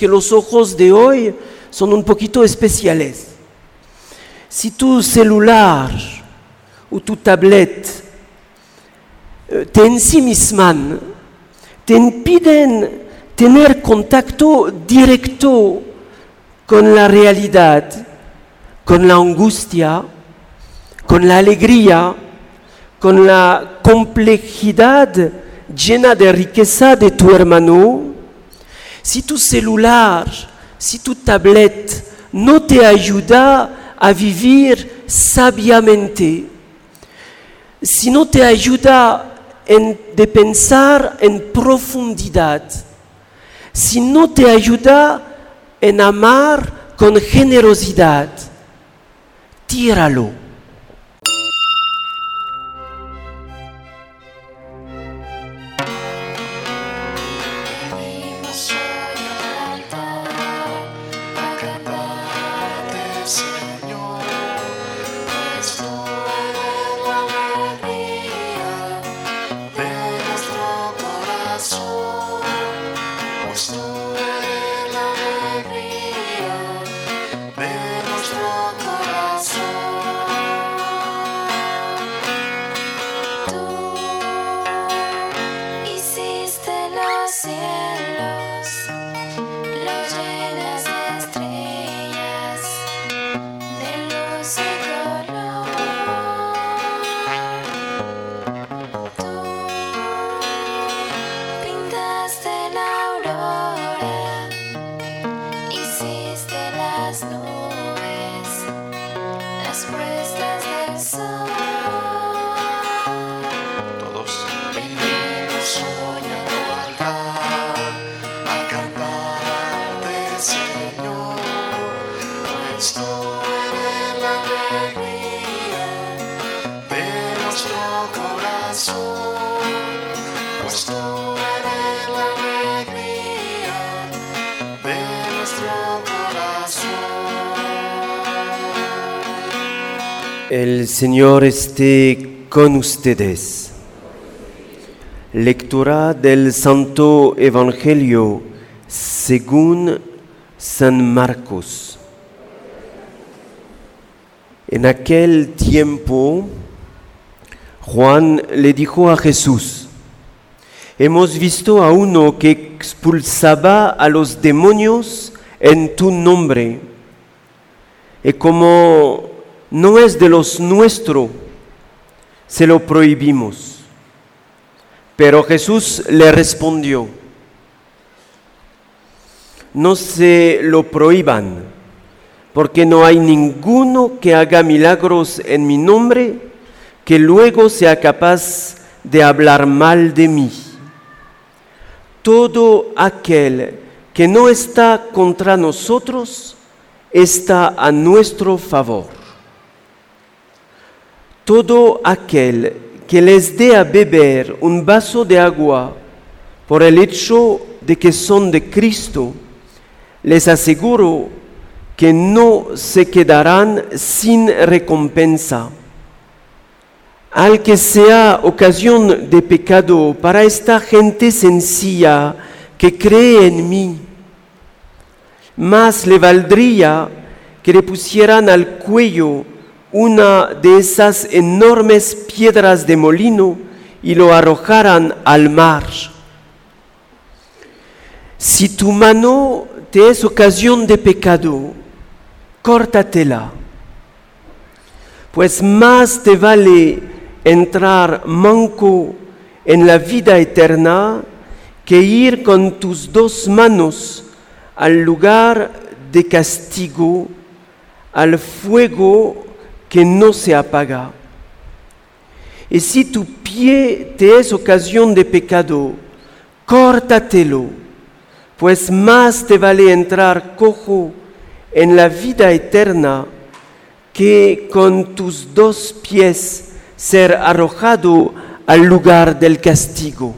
que los ojos de hoy son un poquito especiales. Si tu celular o tu tablet eh, te ensimisman, te impiden tener contacto directo con la realidad, con la angustia, con la alegría, con la complejidad llena de riqueza de tu hermano, si tu celular, si tu tablet no te ayuda a vivir sabiamente, si no te ayuda en, pensar en profundidad, si no te ayuda en amar con generosidad, tíralo. El Señor esté con ustedes. Lectura del Santo Evangelio según San Marcos. En aquel tiempo, Juan le dijo a Jesús, hemos visto a uno que expulsaba a los demonios en tu nombre, y como no es de los nuestros, se lo prohibimos. Pero Jesús le respondió, no se lo prohíban, porque no hay ninguno que haga milagros en mi nombre que luego sea capaz de hablar mal de mí. Todo aquel que no está contra nosotros está a nuestro favor. Todo aquel que les dé a beber un vaso de agua por el hecho de que son de Cristo, les aseguro que no se quedarán sin recompensa. Al que sea ocasión de pecado para esta gente sencilla que cree en mí, más le valdría que le pusieran al cuello una de esas enormes piedras de molino y lo arrojaran al mar. Si tu mano te es ocasión de pecado, córtatela, pues más te vale entrar manco en la vida eterna que ir con tus dos manos al lugar de castigo, al fuego que no se apaga. Y si tu pie te es ocasión de pecado, córtatelo, pues más te vale entrar cojo en la vida eterna que con tus dos pies ser arrojado al lugar del castigo.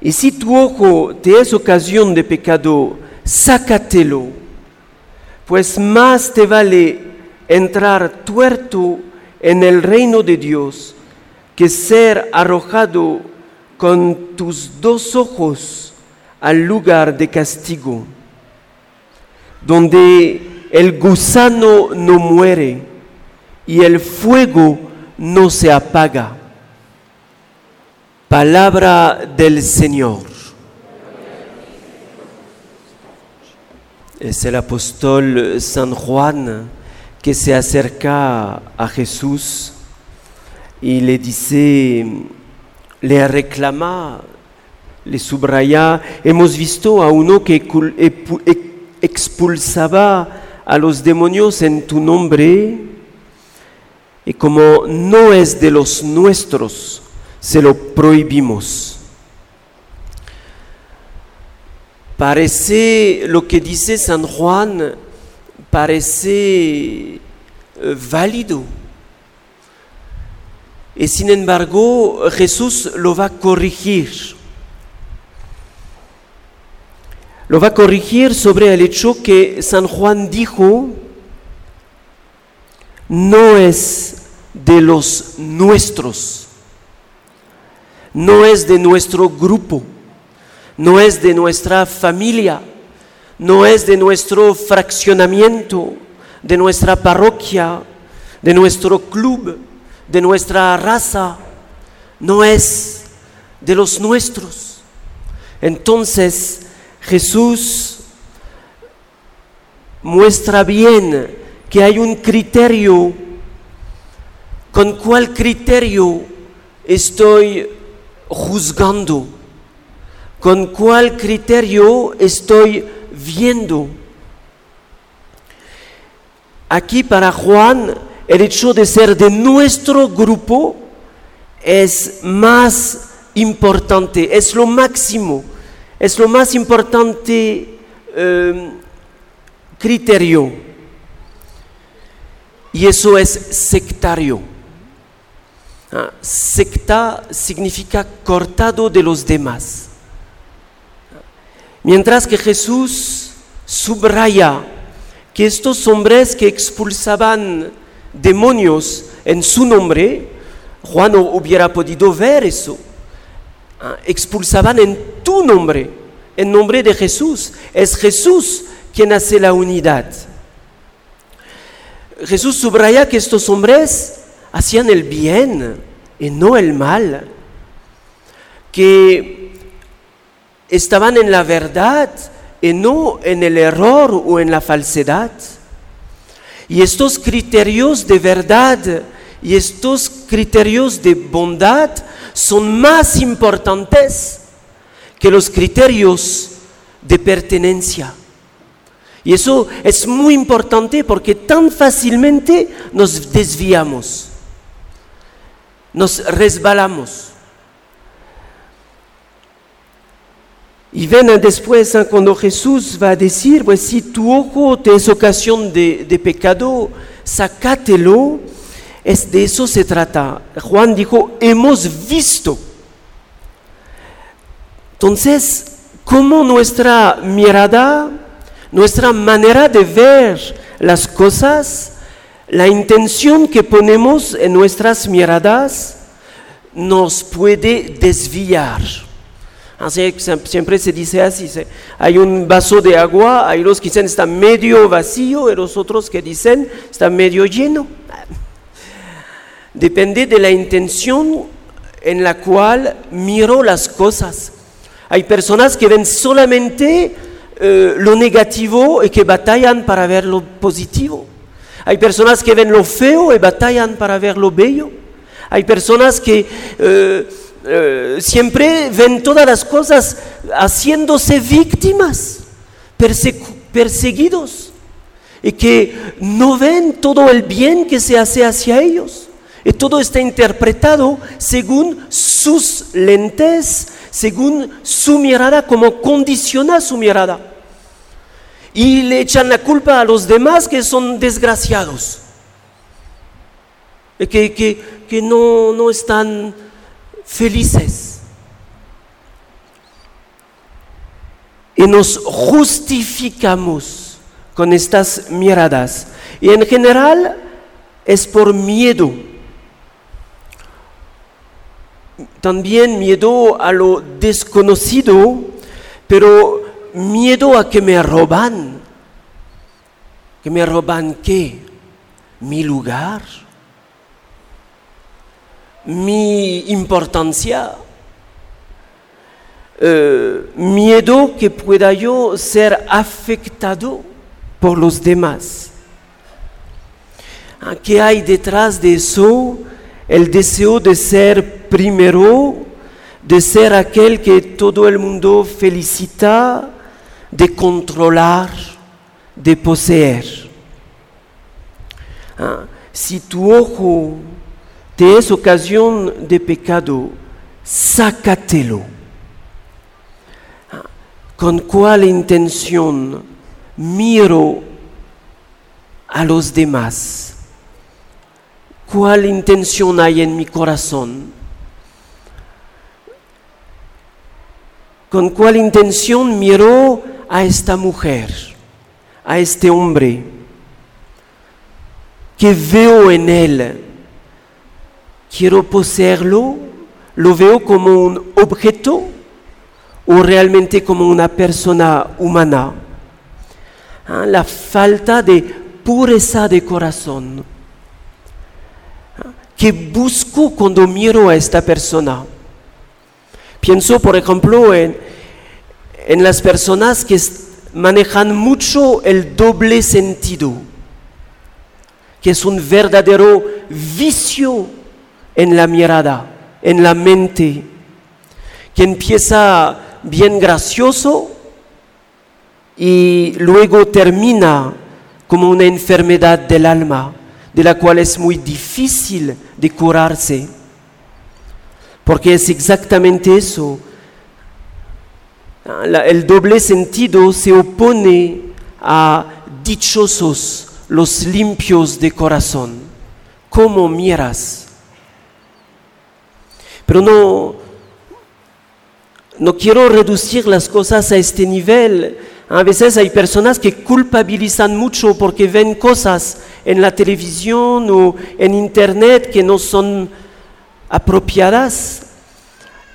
Y si tu ojo te es ocasión de pecado, sácatelo, pues más te vale entrar tuerto en el reino de Dios que ser arrojado con tus dos ojos al lugar de castigo, donde el gusano no muere y el fuego no se apaga. Palabra del Señor. Es el apóstol San Juan que se acerca a Jesús y le dice, le reclama, le subraya, hemos visto a uno que cul- epu- e- expulsaba a los demonios en tu nombre y como no es de los nuestros, se lo prohibimos. Parece lo que dice San Juan, parece eh, válido. Y sin embargo, Jesús lo va a corregir. Lo va a corregir sobre el hecho que San Juan dijo, no es de los nuestros, no es de nuestro grupo, no es de nuestra familia, no es de nuestro fraccionamiento, de nuestra parroquia, de nuestro club, de nuestra raza, no es de los nuestros. Entonces Jesús muestra bien que hay un criterio, con cuál criterio estoy juzgando, con cuál criterio estoy viendo. Aquí para Juan el hecho de ser de nuestro grupo es más importante, es lo máximo, es lo más importante eh, criterio. Y eso es sectario. Ah, secta significa cortado de los demás. Mientras que Jesús subraya que estos hombres que expulsaban demonios en su nombre, Juan no hubiera podido ver eso. Ah, Expulsaban en tu nombre, en nombre de Jesús. Es Jesús quien hace la unidad. Jesús subraya que estos hombres hacían el bien y no el mal, que estaban en la verdad y no en el error o en la falsedad. Y estos criterios de verdad y estos criterios de bondad son más importantes que los criterios de pertenencia. Y eso es muy importante porque tan fácilmente nos desviamos, nos resbalamos. Y ven después cuando Jesús va a decir, pues si tu ojo te es ocasión de, de pecado, sacátelo. Es de eso se trata. Juan dijo, hemos visto. Entonces, ¿cómo nuestra mirada, nuestra manera de ver las cosas, la intención que ponemos en nuestras miradas, nos puede desviar? Así, siempre se dice así, hay un vaso de agua, hay los que dicen está medio vacío y los otros que dicen está medio lleno. Depende de la intención en la cual miro las cosas. Hay personas que ven solamente eh, lo negativo y que batallan para ver lo positivo. Hay personas que ven lo feo y batallan para ver lo bello. Hay personas que eh, eh, siempre ven todas las cosas haciéndose víctimas, perseguidos, y que no ven todo el bien que se hace hacia ellos. Y todo está interpretado según sus lentes, según su mirada, como condiciona su mirada. Y le echan la culpa a los demás que son desgraciados, que, que, que no, no están felices. Y nos justificamos con estas miradas. Y en general es por miedo. También miedo a lo desconocido, pero miedo a que me roban. ¿Que me roban qué? Mi lugar, mi importancia, eh, miedo que pueda yo ser afectado por los demás. Ah, ¿Qué hay detrás de eso? El deseo de ser primero, de ser aquel que todo el mundo felicita, de controlar, de poseer. Ah, si tu ojo te es ocasión de pecado, sácatelo. ¿Con cuál intención miro a los demás? ¿Cuál intención hay en mi corazón? ¿Con cuál intención miro a esta mujer, a este hombre? ¿Qué veo en él? ¿Quiero poseerlo? ¿Lo veo como un objeto o realmente como una persona humana? Ah, La falta de pureza de corazón que busco cuando miro a esta persona. Pienso, por ejemplo, en, en las personas que manejan mucho el doble sentido, que es un verdadero vicio en la mirada, en la mente, que empieza bien gracioso y luego termina como una enfermedad del alma, de la cual es muy difícil de curarse. Porque es exactamente eso. Ah, El doble sentido se opone a dichosos los limpios de corazón. ¿Cómo miras? Pero no, quiero reducir las cosas a este nivel. A veces hay personas que culpabilizan mucho porque ven cosas en la televisión o en internet que no son apropiadas,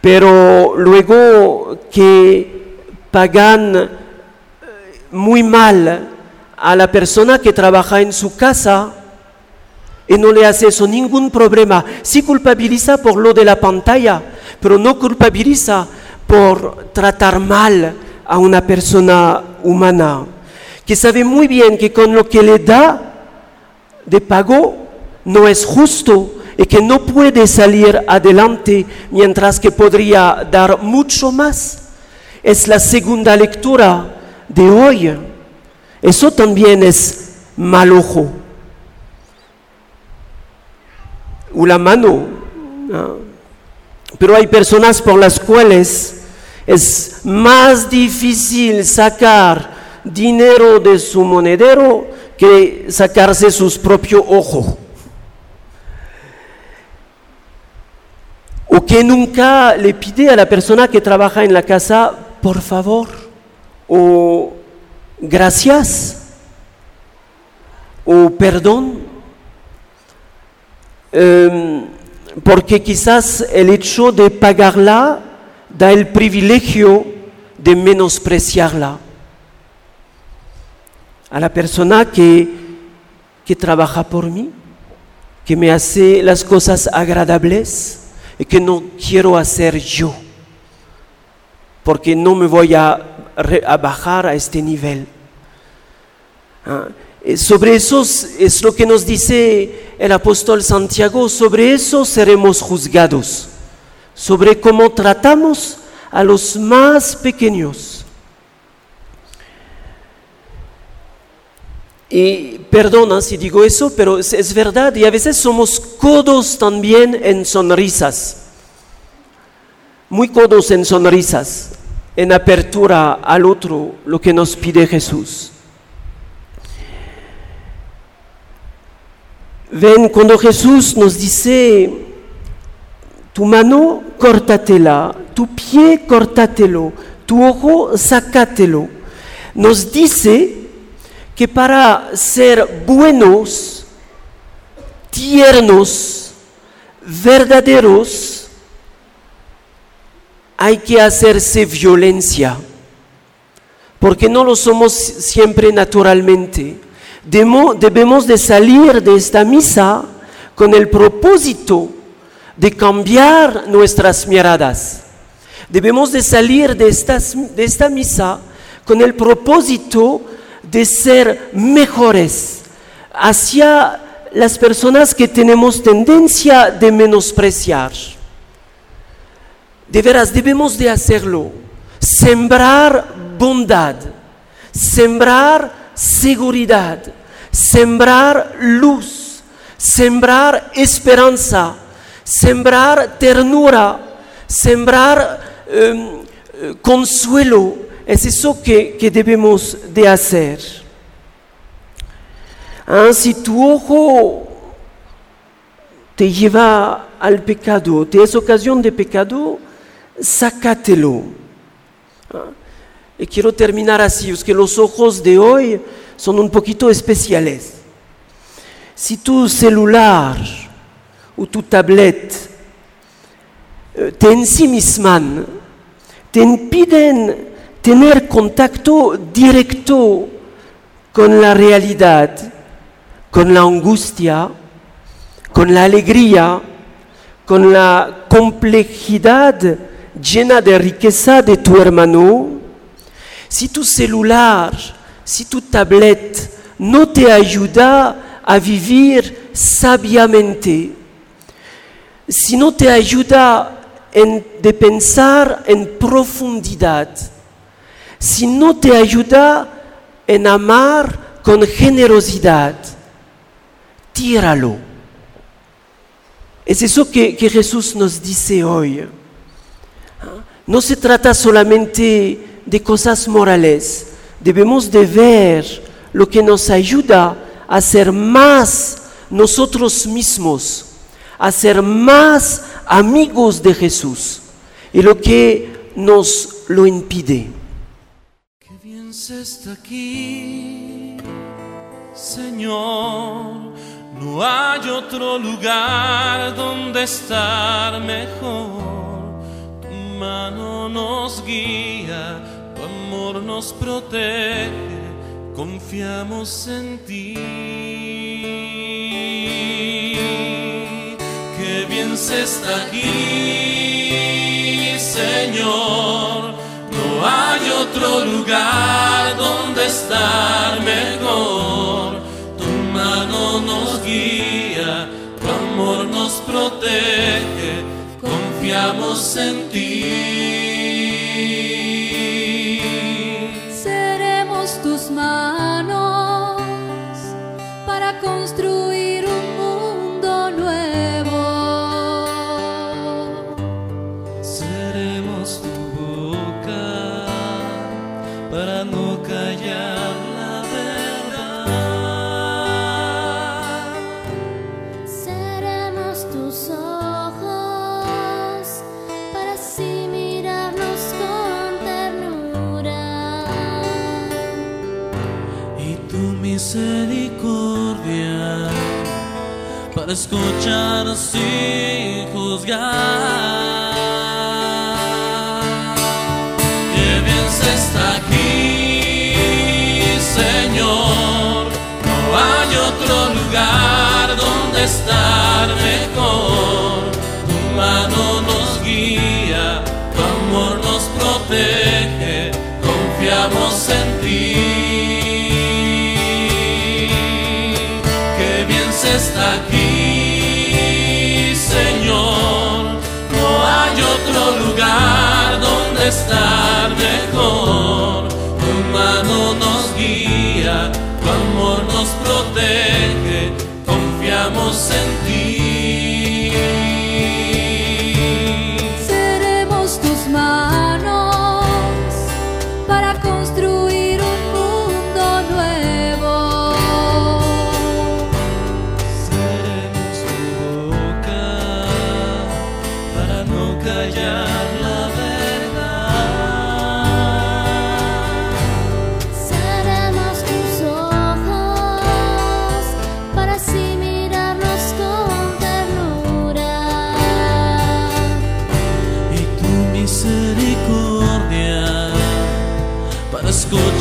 pero luego que pagan eh, muy mal a la persona que trabaja en su casa y no le hace eso ningún problema. Sí culpabiliza por lo de la pantalla, pero no culpabiliza por tratar mal a una persona humana, que sabe muy bien que con lo que le da de pago no es justo y que no puede salir adelante mientras que podría dar mucho más. Es la segunda lectura de hoy. Eso también es mal ojo. O la mano. ¿no? Pero hay personas por las cuales es más difícil sacar dinero de su monedero que sacarse sus propios ojos. O que nunca le pide a la persona que trabaja en la casa, por favor, o gracias, o perdón. Em, porque quizás el hecho de pagarla da el privilegio de menospreciarla a la persona que, que trabaja por mí, que me hace las cosas agradables y que no quiero hacer yo, porque no me voy a, bajar a este nivel. Ah, Sobre eso es- es lo que nos dice el apóstol Santiago, sobre eso seremos juzgados, sobre cómo tratamos a los más pequeños. Y perdona si digo eso, pero es, es verdad, y a veces somos codos también en sonrisas, muy codos en sonrisas, en apertura al otro, lo que nos pide Jesús. Ven, cuando Jesús nos dice, tu mano, córtatela, tu pie, córtatelo, tu ojo, sácatelo, nos dice que para ser buenos, tiernos, verdaderos, hay que hacerse violencia. porque no lo somos siempre naturalmente. Debemos de salir de esta misa con el propósito de cambiar nuestras miradas. Debemos de salir de, de esta misa con el propósito de ser mejores hacia las personas que tenemos tendencia de menospreciar. De veras, debemos de hacerlo. Sembrar bondad, sembrar seguridad, sembrar luz, sembrar esperanza, sembrar ternura, sembrar em, consuelo. Es eso que, que debemos de hacer. Ah, si tu ojo te lleva al pecado, te es ocasión de pecado, sácatelo. Ah, Y quiero terminar así, es que los ojos de hoy son un poquito especiales. Si tu celular o tu tablet eh, te ensimisman, te impiden tener contacto directo con la realidad, con la angustia, con la alegría, con la complejidad llena de riqueza de tu hermano, si tu celular, si tu tablet no te ayuda a vivir sabiamente, si no te ayuda en, pensar en profundidad, si no te ayuda en amar con generosidad, tíralo. Es eso que, que Jesús nos dice hoy. No se trata solamente de cosas morales, debemos de ver lo que nos ayuda a ser más nosotros mismos, a ser más amigos de Jesús y lo que nos lo impide. Qué bien se está aquí, Señor. No hay otro lugar donde estar mejor. Tu mano nos guía, amor nos protege. Confiamos en ti. Qué bien se está aquí, Señor. No hay otro lugar donde estar mejor. Tu mano nos guía, tu amor nos protege. Confiamos en ti. Escuchar sin juzgar. Qué bien se está aquí, Señor. No hay otro lugar donde estar mejor. Tu mano nos guía, tu amor nos protege. Confiamos en ti. Lugar donde estar mejor.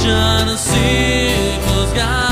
Y tu misericordia para escuchar escuchar